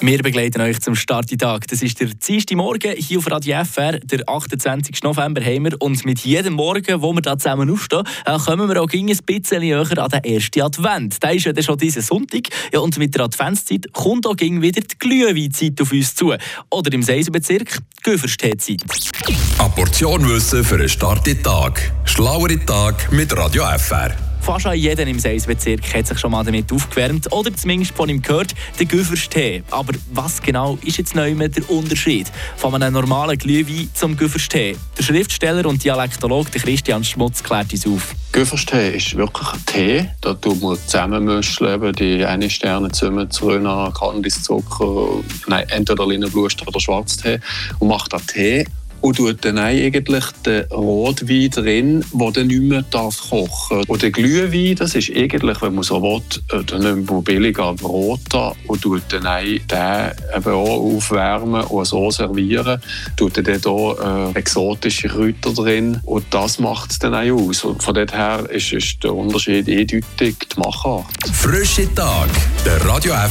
Wir begleiten euch zum Starttag. Das ist der 10. Morgen hier auf Radio FR. Der 28. November haben wir. Und mit jedem Morgen, wo wir da zusammen aufstehen, äh, kommen wir auch ein bisschen näher an den ersten Advent. Der ist ja schon diesen Sonntag. Ja, und mit der Adventszeit kommt auch wieder die Glühweinzeit auf uns zu. Oder im Seisenbezirk die Göferstee-Zeit. Eine Portion Wissen für einen Starttag. Schlauere Tag mit Radio FR. Fast jeder im Seisbezirk hat sich schon mal damit aufgewärmt oder zumindest von ihm gehört, der Güferstee. Aber was genau ist jetzt neu mit der Unterschied von einem normalen Glühwein zum Güferstee? Der Schriftsteller und Dialektologe Christian Schmutz klärt uns auf. Güferstee ist wirklich ein Tee. Da tut man zusammenmischen, die eine Sterne zusammen, Zröna, Kandiszucker, nein, entweder Linnenbluster oder Schwarztee und macht einen Tee und tut dann eigentlich den Rotwein drin, der dann nicht mehr darf kochen Und der Glühwein, das ist eigentlich, wenn man so will, äh, dann nimmt man billiger Rota und tut dann den eben auch aufwärmen und so servieren. Tut dann hier äh, exotische Kräuter drin und das macht es dann auch aus. Und von daher ist, ist der Unterschied eindeutig die Machart. Frische Tag, der Radio FM